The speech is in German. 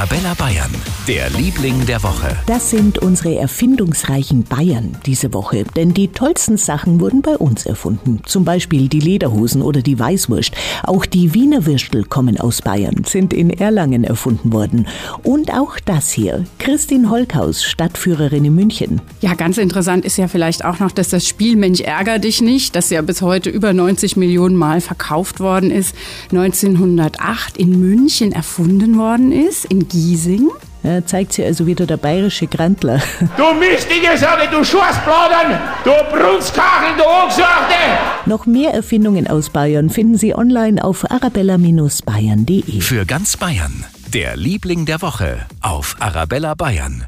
Arabella Bayern, der Liebling der Woche. Das sind unsere erfindungsreichen Bayern diese Woche, denn die tollsten Sachen wurden bei uns erfunden. Zum Beispiel die Lederhosen oder die Weißwurst. Auch die Wiener Würstel kommen aus Bayern, sind in Erlangen erfunden worden. Und auch das hier, Christine Holkhaus, Stadtführerin in München. Ja, ganz interessant ist ja vielleicht auch noch, dass das Spiel Mensch ärger dich nicht, das ja bis heute über 90 Millionen Mal verkauft worden ist, 1908 in München erfunden worden ist in Giesing. Zeigt sie also wieder der bayerische Grantler. Du Mistige Sache, du Schwarzbladern, du Brunskachel, du Angesachte! Noch mehr Erfindungen aus Bayern finden Sie online auf arabella-bayern.de. Für ganz Bayern, der Liebling der Woche auf Arabella Bayern.